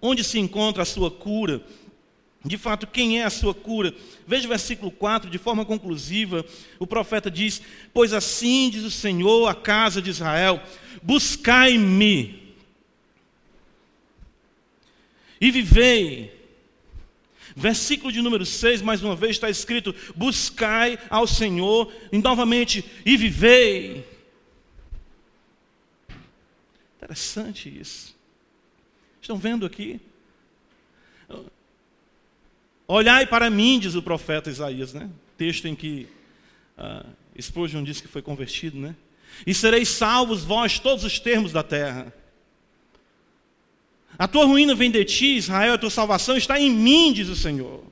Onde se encontra a sua cura de fato, quem é a sua cura? Veja o versículo 4, de forma conclusiva, o profeta diz: Pois assim diz o Senhor à casa de Israel: Buscai-me e vivei. Versículo de número 6, mais uma vez está escrito: Buscai ao Senhor, e novamente, e vivei. Interessante isso. Estão vendo aqui? Olhai para mim, diz o profeta Isaías, né? Texto em que uh, Spurgeon disse que foi convertido, né? E sereis salvos vós todos os termos da terra. A tua ruína vem de ti, Israel, a tua salvação está em mim, diz o Senhor.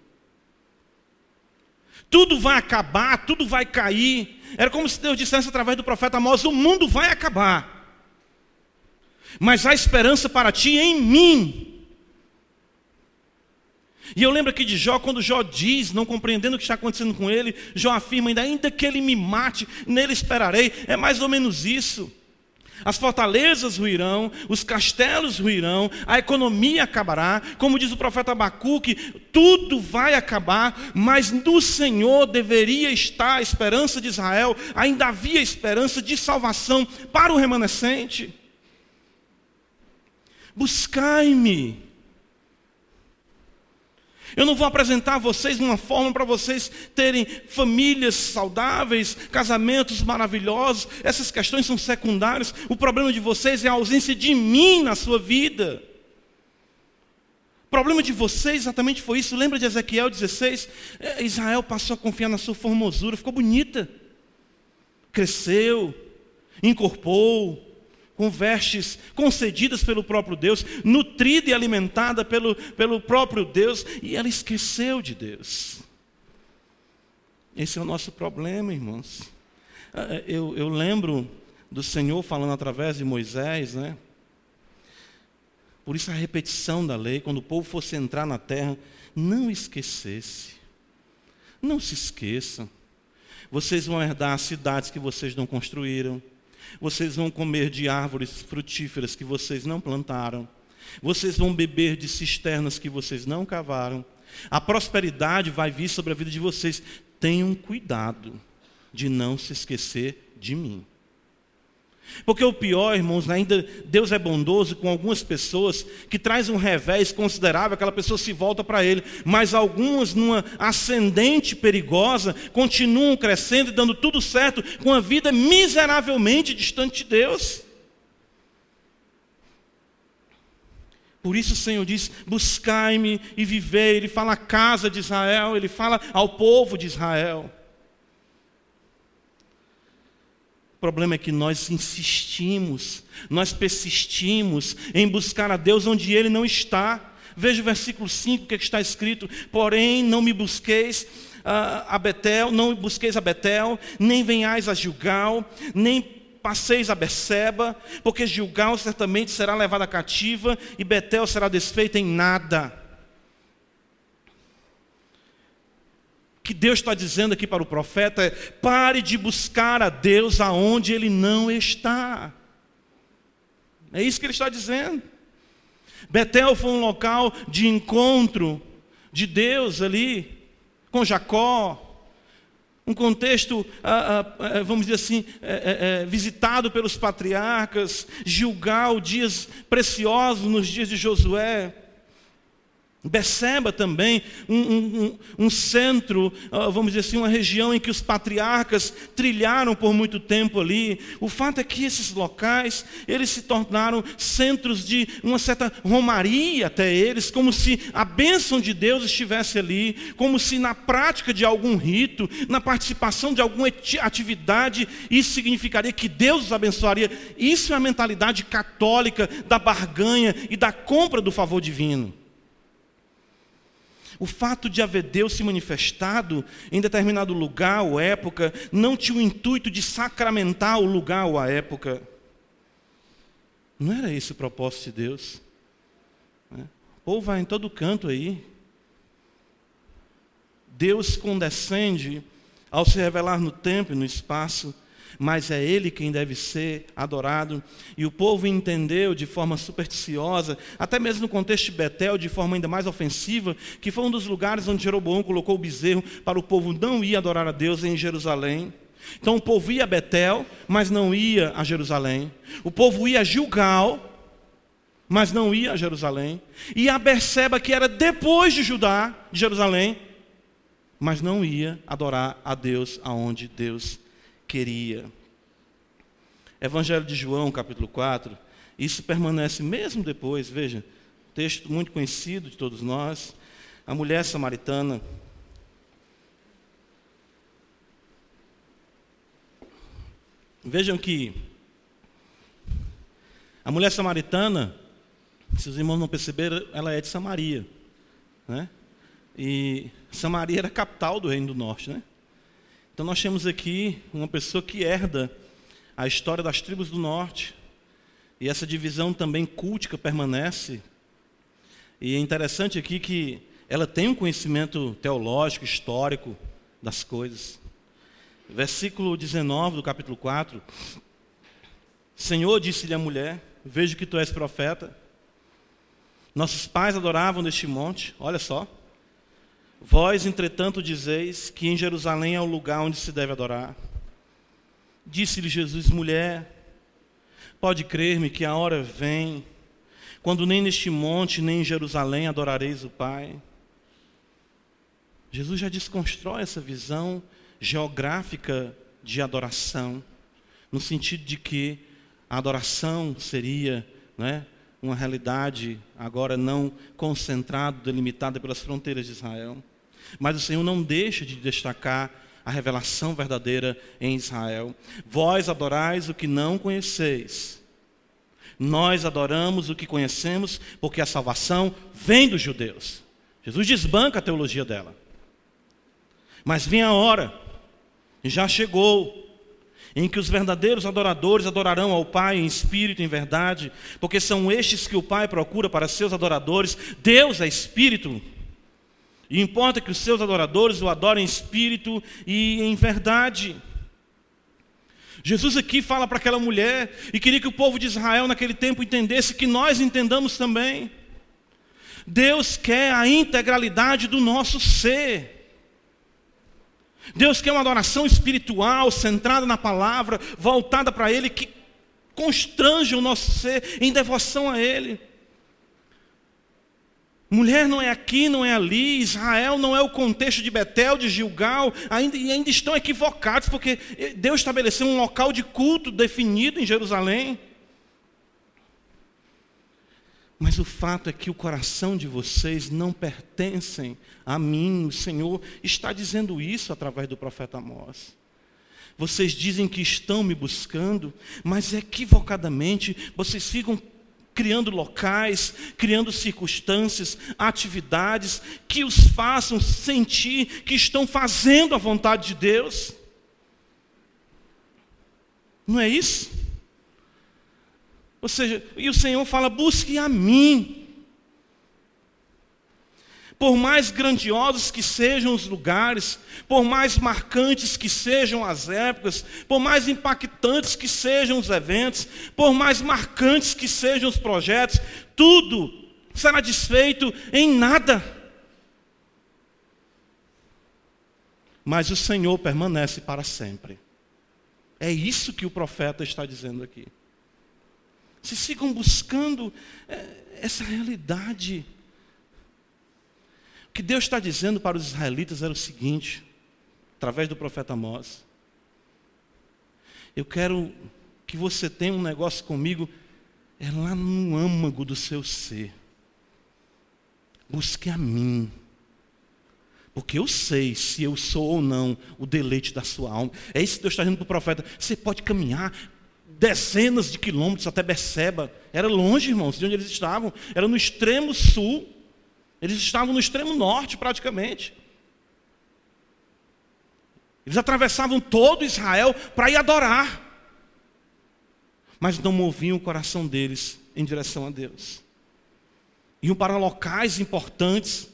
Tudo vai acabar, tudo vai cair. Era como se Deus dissesse através do profeta Amós: o mundo vai acabar. Mas há esperança para ti em mim. E eu lembro aqui de Jó, quando Jó diz, não compreendendo o que está acontecendo com ele, Jó afirma ainda, ainda que ele me mate, nele esperarei. É mais ou menos isso. As fortalezas ruirão, os castelos ruirão, a economia acabará, como diz o profeta Abacuque, tudo vai acabar, mas no Senhor deveria estar a esperança de Israel, ainda havia esperança de salvação para o remanescente. Buscai-me, eu não vou apresentar a vocês uma forma para vocês terem famílias saudáveis, casamentos maravilhosos. Essas questões são secundárias. O problema de vocês é a ausência de mim na sua vida. O problema de vocês exatamente foi isso. Lembra de Ezequiel 16? É, Israel passou a confiar na sua formosura, ficou bonita. Cresceu, incorporou, com vestes concedidas pelo próprio Deus, nutrida e alimentada pelo, pelo próprio Deus, e ela esqueceu de Deus. Esse é o nosso problema, irmãos. Ah, eu, eu lembro do Senhor falando através de Moisés, né? Por isso a repetição da lei, quando o povo fosse entrar na terra, não esquecesse. Não se esqueçam. Vocês vão herdar as cidades que vocês não construíram. Vocês vão comer de árvores frutíferas que vocês não plantaram. Vocês vão beber de cisternas que vocês não cavaram. A prosperidade vai vir sobre a vida de vocês. Tenham cuidado de não se esquecer de mim. Porque o pior, irmãos, ainda Deus é bondoso com algumas pessoas que traz um revés considerável, aquela pessoa se volta para Ele, mas algumas, numa ascendente perigosa, continuam crescendo e dando tudo certo com a vida miseravelmente distante de Deus. Por isso o Senhor diz: buscai-me e viver. Ele fala à casa de Israel, ele fala ao povo de Israel. O problema é que nós insistimos, nós persistimos em buscar a Deus onde Ele não está. Veja o versículo 5 que, é que está escrito: Porém, não me busqueis a Betel, não busqueis a Betel, nem venhais a Gilgal, nem passeis a Beceba, porque Gilgal certamente será levada cativa e Betel será desfeita em nada. Que Deus está dizendo aqui para o profeta é: pare de buscar a Deus aonde Ele não está. É isso que ele está dizendo. Betel foi um local de encontro de Deus ali com Jacó, um contexto, ah, ah, vamos dizer assim, é, é, visitado pelos patriarcas, Gilgal, dias preciosos nos dias de Josué. Beceba também, um, um, um, centro, ah, vamos dizer assim, uma região em que os patriarcas trilharam por muito tempo ali. O fato é que esses locais, eles se tornaram centros de uma certa romaria até eles, como se a bênção de Deus estivesse ali, como se na prática de algum rito, na participação de alguma atividade, isso significaria que Deus os abençoaria. Isso é a mentalidade católica da barganha e da compra do favor divino. O fato de haver Deus se manifestado em determinado lugar ou época não tinha o intuito de sacramentar o lugar ou a época. Não era esse o propósito de Deus. Né? O povo vai em todo canto aí. Deus condescende ao se revelar no tempo e no espaço, mas é Ele quem deve ser adorado. E o povo entendeu de forma supersticiosa, até mesmo no contexto de Betel, de forma ainda mais ofensiva, que foi um dos lugares onde Jeroboão colocou o bezerro para o povo não ir adorar a Deus em Jerusalém. Então o povo ia a Betel, mas não ia a Jerusalém. O povo ia a Gilgal, mas não ia a Jerusalém. E a Berseba, que era depois de Judá, de Jerusalém, mas não ia adorar a Deus aonde Deus queria. Evangelho de João, capítulo 4, isso permanece mesmo depois, veja, texto muito conhecido de todos nós. A mulher samaritana. Vejam que a mulher samaritana, se os irmãos não perceberam, ela é de Samaria. Né? E Samaria era a capital do Reino do Norte. Né? Então nós temos aqui uma pessoa que herda a história das tribos do norte. E essa divisão também cultica permanece. E é interessante aqui que ela tem um conhecimento teológico, histórico das coisas. Versículo 19 do capítulo 4. Senhor, disse-lhe a mulher: Vejo que tu és profeta. Nossos pais adoravam neste monte, olha só. Vós, entretanto, dizeis que em Jerusalém é o lugar onde se deve adorar. Disse-lhe Jesus, mulher, pode crer-me que a hora vem, quando nem neste monte, nem em Jerusalém adorareis o Pai. Jesus já desconstrói essa visão geográfica de adoração, no sentido de que a adoração seria né, uma realidade agora não concentrada, delimitada pelas fronteiras de Israel. Mas o Senhor não deixa de destacar a revelação verdadeira em Israel. Vós adorais o que não conheceis. Nós adoramos o que conhecemos, porque a salvação vem dos judeus. Jesus desbanca a teologia dela. Mas vem a hora, já chegou, em que os verdadeiros adoradores adorarão ao Pai em espírito e em verdade, porque são estes que o Pai procura para seus adoradores. Deus é espírito. E importa que os seus adoradores o adorem em espírito e em verdade. Jesus aqui fala para aquela mulher e queria que o povo de Israel naquele tempo entendesse que nós entendamos também. Deus quer a integralidade do nosso ser. Deus quer uma adoração espiritual, centrada na palavra, voltada para Ele, que constrange o nosso ser em devoção a Ele. Mulher não é aqui, não é ali, Israel não é o contexto de Betel, de Gilgal, ainda, e ainda estão equivocados, porque Deus estabeleceu um local de culto definido em Jerusalém. Mas o fato é que o coração de vocês não pertencem a mim, o Senhor está dizendo isso através do profeta Amós. Vocês dizem que estão me buscando, mas equivocadamente vocês ficam criando locais, criando circunstâncias, atividades que os façam sentir que estão fazendo a vontade de Deus. Não é isso? Ou seja, e o Senhor fala: busque a mim. Por mais grandiosos que sejam os lugares, por mais marcantes que sejam as épocas, por mais impactantes que sejam os eventos, por mais marcantes que sejam os projetos, tudo será desfeito em nada. Mas o Senhor permanece para sempre. É isso que o profeta está dizendo aqui. Vocês ficam buscando é, essa realidade. O que Deus está dizendo para os israelitas era o seguinte, através do profeta Amós: Eu quero que você tenha um negócio comigo, é lá no âmago do seu ser. Busque a mim. Porque eu sei se eu sou ou não o deleite da sua alma. É isso que Deus está dizendo para o profeta. Você pode caminhar dezenas de quilômetros até Beceba. Era longe, irmãos, de onde eles estavam. Era no extremo sul. Eles estavam no extremo norte, praticamente. Eles atravessavam todo Israel para ir adorar. Mas não moviam o coração deles em direção a Deus. Iam para locais importantes,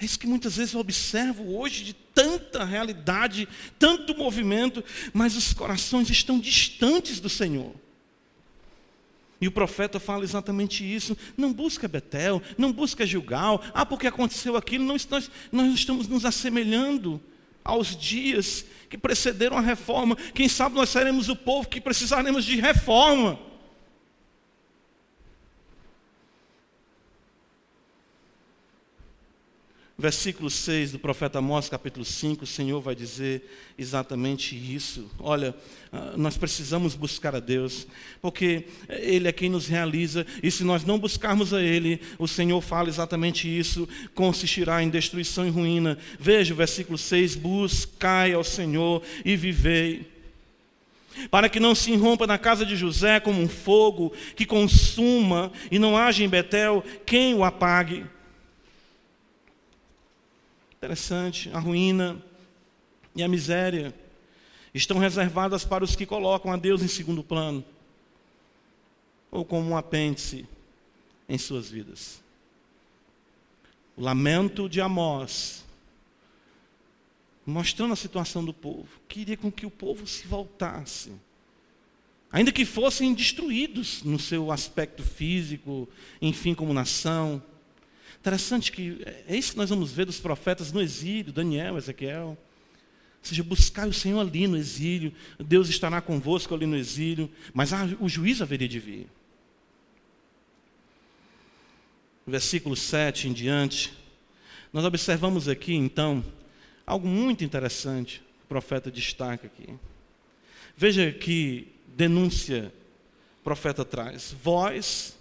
É isso que muitas vezes eu observo hoje de tanta realidade, tanto movimento, mas os corações estão distantes do Senhor. E o profeta fala exatamente isso. Não busca Betel, não busca Gilgal. Ah, porque aconteceu aquilo. Nós, nós, nós estamos nos assemelhando aos dias que precederam a reforma. Quem sabe nós seremos o povo que precisaremos de reforma. Versículo 6 do profeta Amós, capítulo 5, o Senhor vai dizer exatamente isso. Olha, ah, nós precisamos buscar a Deus, porque Ele é quem nos realiza, e se nós não buscarmos a Ele, o Senhor fala exatamente isso, consistirá em destruição e ruína. Veja o versículo 6: Buscai ao Senhor e vivei para que não se irrompa na casa de José como um fogo que consuma e não haja em Betel quem o apague. Interessante, a ruína e a miséria estão reservadas para os que colocam a Deus em segundo plano, ou como um apêndice em suas vidas. O lamento de Amós, mostrando a situação do povo, queria com que o povo se voltasse, ainda que fossem destruídos no seu aspecto físico, enfim, como nação Interessante que é isso que nós vamos ver dos profetas no exílio, Daniel, Ezequiel. Ou seja, buscar o Senhor ali no exílio, Deus estará convosco ali no exílio, mas ah, o juízo haveria de vir. Versículo 7 em diante, nós observamos aqui então algo muito interessante, o profeta destaca aqui. Veja que denúncia o profeta traz: Vós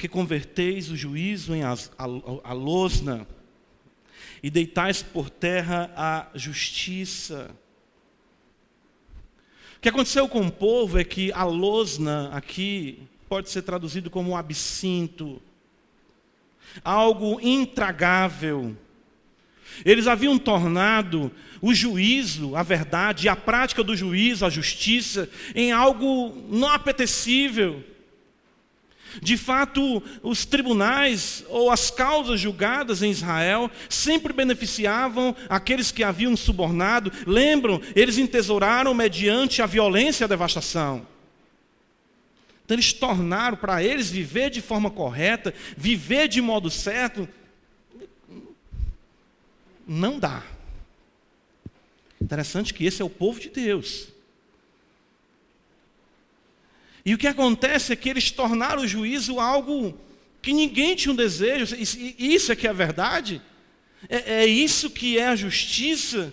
que converteis o juízo em a, a, a losna e deitais por terra a justiça. O que aconteceu com o povo é que a losna aqui pode ser traduzido como absinto, algo intragável. Eles haviam tornado o juízo, a verdade, a prática do juízo, a justiça, em algo não apetecível. De fato, os tribunais ou as causas julgadas em Israel sempre beneficiavam aqueles que haviam subornado. Lembram, eles entesouraram mediante a violência e a devastação. Então, eles tornaram para eles viver de forma correta, viver de modo certo. Não dá. Interessante que esse é o povo de Deus. E o que acontece é que eles tornaram o juízo algo que ninguém tinha um desejo. Isso é que é a verdade. É, é isso que é a justiça.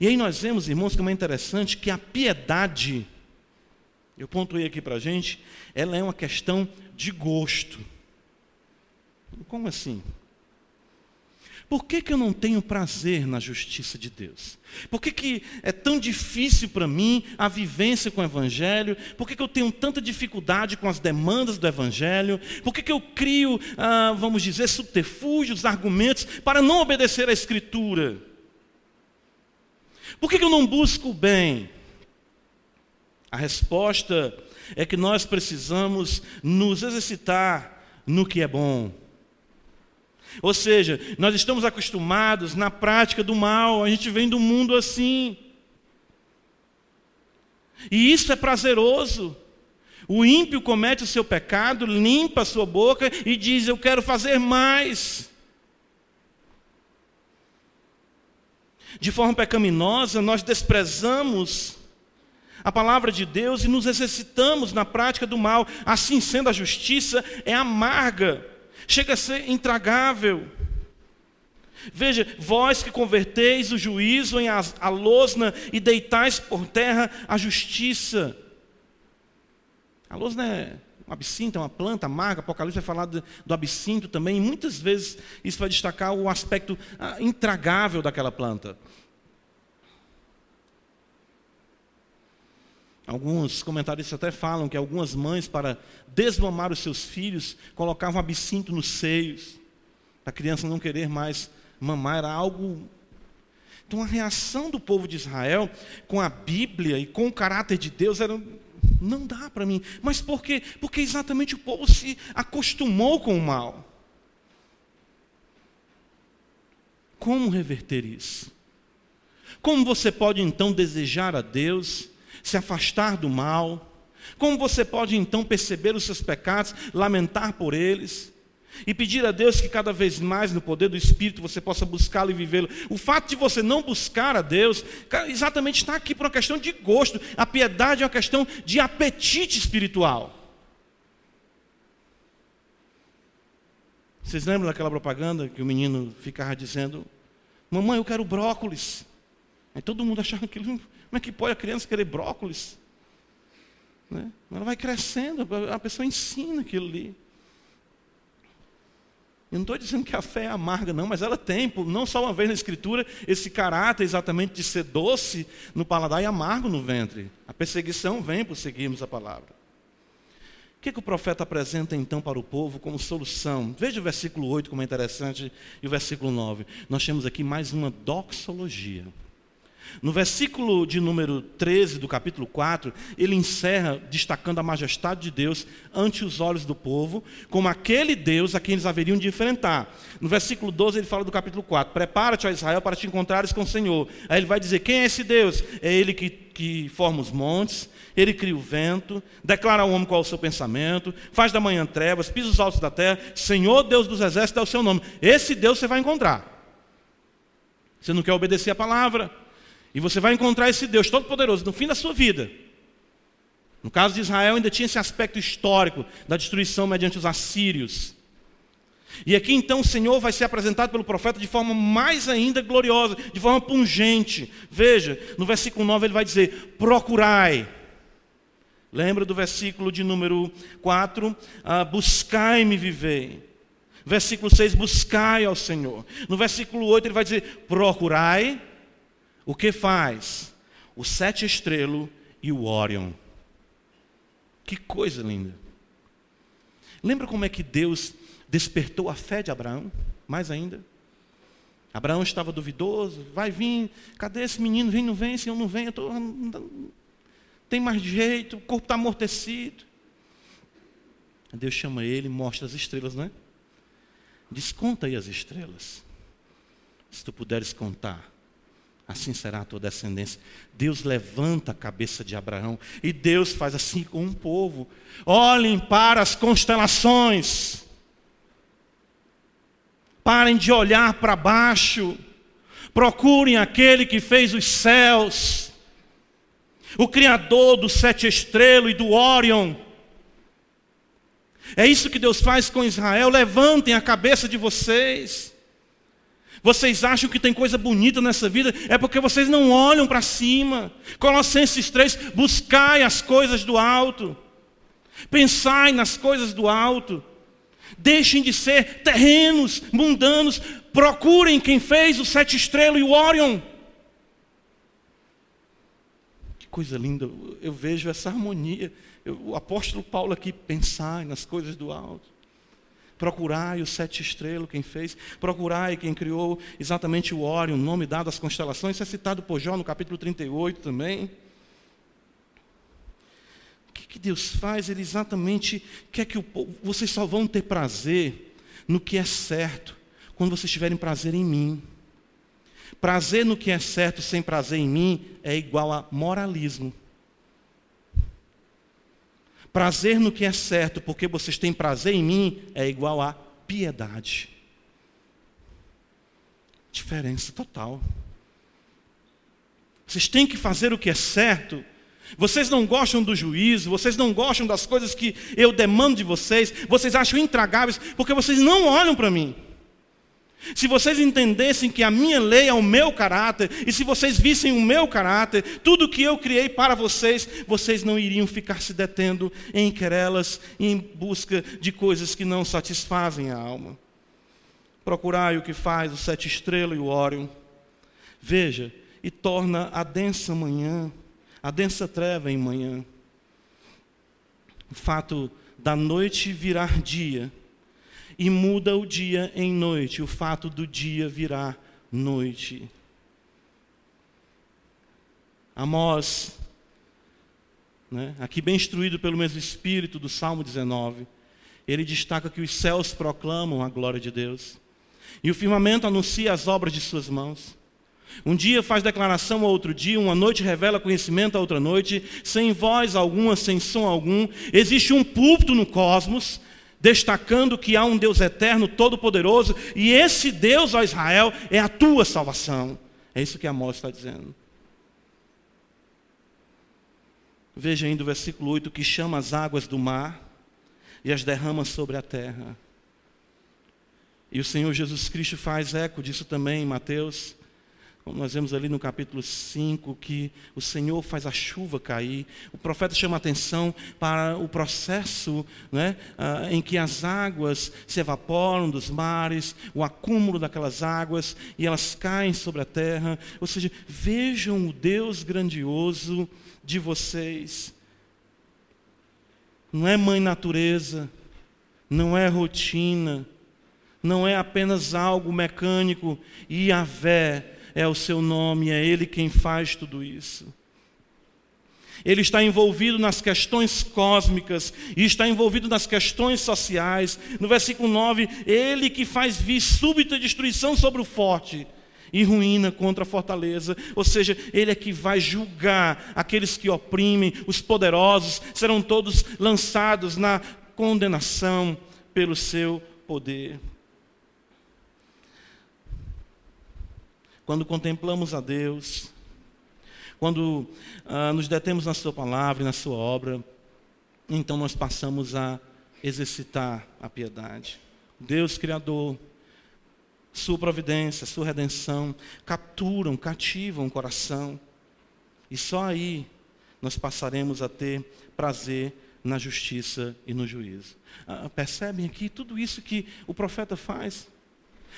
E aí nós vemos, irmãos, como é interessante que a piedade, eu pontuei aqui para a gente, ela é uma questão de gosto. Como assim? Por que, que eu não tenho prazer na justiça de Deus? Por que, que é tão difícil para mim a vivência com o Evangelho? Por que, que eu tenho tanta dificuldade com as demandas do Evangelho? Por que, que eu crio, ah, vamos dizer, subterfúgios, argumentos para não obedecer à Escritura? Por que, que eu não busco o bem? A resposta é que nós precisamos nos exercitar no que é bom. Ou seja, nós estamos acostumados na prática do mal, a gente vem do mundo assim. E isso é prazeroso. O ímpio comete o seu pecado, limpa a sua boca e diz: Eu quero fazer mais. De forma pecaminosa, nós desprezamos a palavra de Deus e nos exercitamos na prática do mal. Assim sendo, a justiça é amarga chega a ser intragável. Veja, vós que converteis o juízo em a losna e deitais por terra a justiça. A losna é um absinto, é uma planta amarga, Apocalipse vai falar do, do absinto também, e muitas vezes isso vai destacar o aspecto ah, intragável daquela planta. Alguns comentaristas até falam que algumas mães, para desmamar os seus filhos, colocavam absinto nos seios, para a criança não querer mais mamar, era algo. Então a reação do povo de Israel com a Bíblia e com o caráter de Deus era. Não dá para mim. Mas por quê? Porque exatamente o povo se acostumou com o mal. Como reverter isso? Como você pode então desejar a Deus, se afastar do mal? Como você pode então perceber os seus pecados, lamentar por eles? E pedir a Deus que cada vez mais, no poder do Espírito, você possa buscá-lo e vivê-lo. O fato de você não buscar a Deus, exatamente está aqui por uma questão de gosto. A piedade é uma questão de apetite espiritual. Vocês lembram daquela propaganda que o menino ficava dizendo: Mamãe, eu quero brócolis. Aí todo mundo achava aquilo, como é que pode a criança querer brócolis? Né? Ela vai crescendo, a pessoa ensina aquilo ali. Eu não estou dizendo que a fé é amarga, não, mas ela tem, não só uma vez na Escritura, esse caráter exatamente de ser doce no paladar e amargo no ventre. A perseguição vem por seguirmos a palavra. O que, que o profeta apresenta então para o povo como solução? Veja o versículo 8 como é interessante e o versículo 9. Nós temos aqui mais uma doxologia. No versículo de número 13 do capítulo 4, ele encerra destacando a majestade de Deus ante os olhos do povo, como aquele Deus a quem eles haveriam de enfrentar. No versículo 12 ele fala do capítulo 4: Prepara-te, ó Israel, para te encontrares com o Senhor. Aí ele vai dizer: Quem é esse Deus? É ele que, que forma os montes, ele cria o vento, declara ao homem qual é o seu pensamento, faz da manhã trevas, pisa os altos da terra. Senhor Deus dos exércitos é o seu nome. Esse Deus você vai encontrar. Você não quer obedecer a palavra? E você vai encontrar esse Deus Todo-Poderoso no fim da sua vida. No caso de Israel, ainda tinha esse aspecto histórico da destruição mediante os assírios. E aqui então o Senhor vai ser apresentado pelo profeta de forma mais ainda gloriosa, de forma pungente. Veja, no versículo 9 ele vai dizer: procurai. Lembra do versículo de número 4? Ah, Buscai-me vivei. Versículo 6, buscai ao Senhor. No versículo 8 ele vai dizer: procurai o que faz? O sete estrelo e o Orion. Que coisa linda. Lembra como é que Deus despertou a fé de Abraão? Mais ainda. Abraão estava duvidoso, vai vir, cadê esse menino? Vem, não vem, Senhor, não vem, eu tô, não tem mais jeito, o corpo está amortecido. Deus chama ele, mostra as estrelas, né? Desconta aí as estrelas. Se tu puderes contar assim será a tua descendência. Deus levanta a cabeça de Abraão e Deus faz assim com um povo. Olhem para as constelações. Parem de olhar para baixo. Procurem aquele que fez os céus, o Criador do sete estrelas e do Órion. É isso que Deus faz com Israel. Levantem a cabeça de vocês. Vocês acham que tem coisa bonita nessa vida? É porque vocês não olham para cima. Colossenses 3: buscai as coisas do alto, pensai nas coisas do alto. Deixem de ser terrenos, mundanos. Procurem quem fez o sete estrelas e o Orion. Que coisa linda. Eu vejo essa harmonia. Eu, o apóstolo Paulo aqui, pensai nas coisas do alto. Procurai o sete estrelas, quem fez. Procurai quem criou exatamente o Órion, o nome dado às constelações. Isso é citado por Jó no capítulo 38 também. O que, que Deus faz? Ele exatamente quer que o povo, vocês só vão ter prazer no que é certo, quando vocês tiverem prazer em mim. Prazer no que é certo sem prazer em mim é igual a moralismo. Prazer no que é certo, porque vocês têm prazer em mim, é igual a piedade. Diferença total. Vocês têm que fazer o que é certo. Vocês não gostam do juízo, vocês não gostam das coisas que eu demando de vocês, vocês acham intragáveis, porque vocês não olham para mim. Se vocês entendessem que a minha lei é o meu caráter, e se vocês vissem o meu caráter, tudo que eu criei para vocês, vocês não iriam ficar se detendo em querelas em busca de coisas que não satisfazem a alma. Procurai o que faz o sete estrelas e o órion. Veja, e torna a densa manhã, a densa treva em manhã. O fato da noite virar dia e muda o dia em noite, o fato do dia virar noite. Amós, né, aqui bem instruído pelo mesmo Espírito do Salmo 19, ele destaca que os céus proclamam a glória de Deus, E o firmamento anuncia as obras de suas mãos. Um dia faz declaração a outro dia, uma noite revela conhecimento a outra noite, sem voz alguma, sem som algum. Existe um púlpito no cosmos, destacando que há um Deus eterno, todo-poderoso, e esse Deus, ó Israel, é a tua salvação. É isso que Amós está dizendo. Veja ainda o versículo 8: que chama as águas do mar e as derrama sobre a terra. E o Senhor Jesus Cristo faz eco disso também em Mateus como nós vemos ali no capítulo 5, que o Senhor faz a chuva cair. O profeta chama atenção para o processo né, ah, em que as águas se evaporam dos mares, o acúmulo daquelas águas, e elas caem sobre a terra. Ou seja, vejam o Deus grandioso de vocês. Não é mãe natureza, não é rotina, não é apenas algo mecânico, e a vé é o seu nome, é Ele quem faz tudo isso. Ele está envolvido nas questões cósmicas e está envolvido nas questões sociais. No versículo 9, Ele que faz vir súbita destruição sobre o forte e ruína contra a fortaleza. Ou seja, Ele é que vai julgar aqueles que oprimem, os poderosos serão todos lançados na condenação pelo seu poder. Quando contemplamos a Deus, quando ah, nos detemos na Sua palavra e na Sua obra, então nós passamos a exercitar a piedade. Deus Criador, Sua providência, Sua redenção, capturam, cativam o coração, e só aí nós passaremos a ter prazer na justiça e no juízo. Ah, percebem aqui tudo isso que o profeta faz?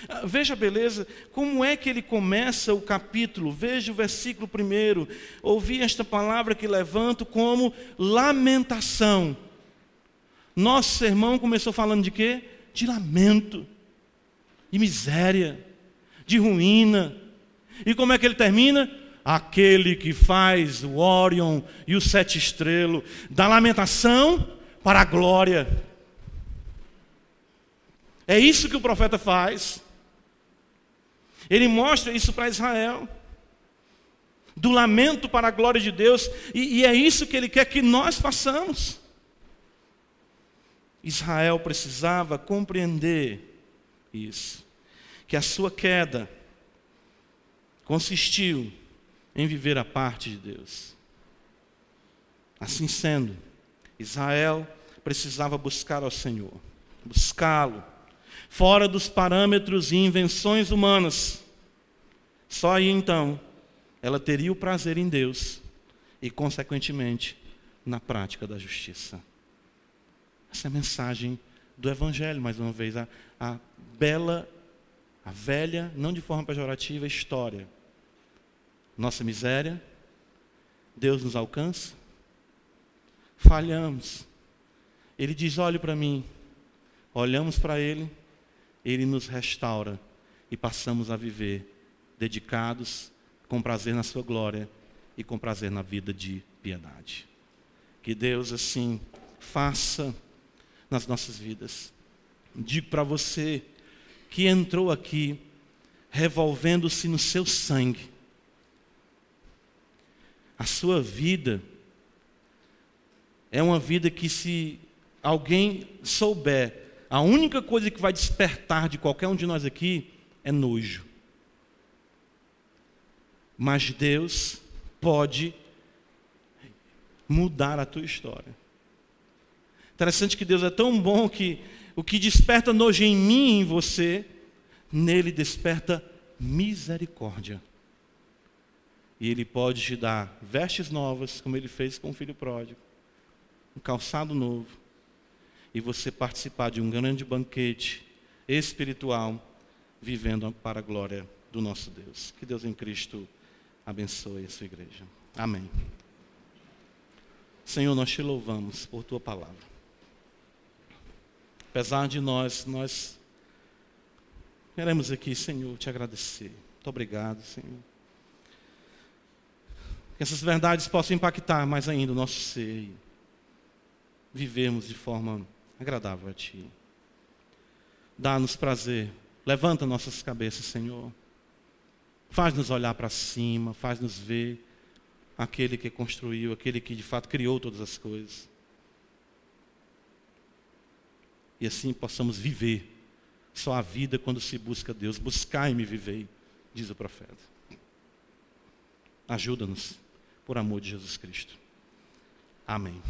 Ah, veja a beleza, como é que ele começa o capítulo? Veja o versículo primeiro. Ouvi esta palavra que levanto como lamentação. Nosso sermão começou falando de quê? De lamento, de miséria, de ruína. E como é que ele termina? Aquele que faz o Orion e o sete estrelo, da lamentação para a glória. É isso que o profeta faz. Ele mostra isso para Israel. Do lamento para a glória de Deus, e, e é isso que ele quer que nós façamos. Israel precisava compreender isso, que a sua queda consistiu em viver a parte de Deus. Assim sendo, Israel precisava buscar ao Senhor, buscá-lo fora dos parâmetros e invenções humanas. Só aí então ela teria o prazer em Deus e, consequentemente, na prática da justiça. Essa é a mensagem do Evangelho, mais uma vez, a, a bela, a velha, não de forma pejorativa, história. Nossa miséria, Deus nos alcança, falhamos. Ele diz: olhe para mim, olhamos para Ele ele nos restaura e passamos a viver dedicados, com prazer na Sua glória e com prazer na vida de piedade. Que Deus, assim, faça nas nossas vidas. Digo para você que entrou aqui revolvendo-se no seu sangue. A sua vida é uma vida que, se alguém souber a única coisa que vai despertar de qualquer um de nós aqui é nojo. Mas Deus pode mudar a tua história. Interessante que Deus é tão bom que o que desperta nojo em mim e em você, nele desperta misericórdia. E Ele pode te dar vestes novas, como Ele fez com o filho pródigo, um calçado novo, e você participar de um grande banquete espiritual, vivendo para a glória do nosso Deus. Que Deus em Cristo abençoe a sua igreja. Amém. Senhor, nós te louvamos por tua palavra. Apesar de nós, nós queremos aqui, Senhor, te agradecer. Muito obrigado, Senhor. Que essas verdades possam impactar mais ainda o nosso ser e vivermos de forma agradável a Ti. Dá-nos prazer Levanta nossas cabeças, Senhor. Faz-nos olhar para cima, faz-nos ver aquele que construiu, aquele que de fato criou todas as coisas. E assim possamos viver só a vida quando se busca Deus. Buscai-me vivei, diz o profeta. Ajuda-nos, por amor de Jesus Cristo. Amém.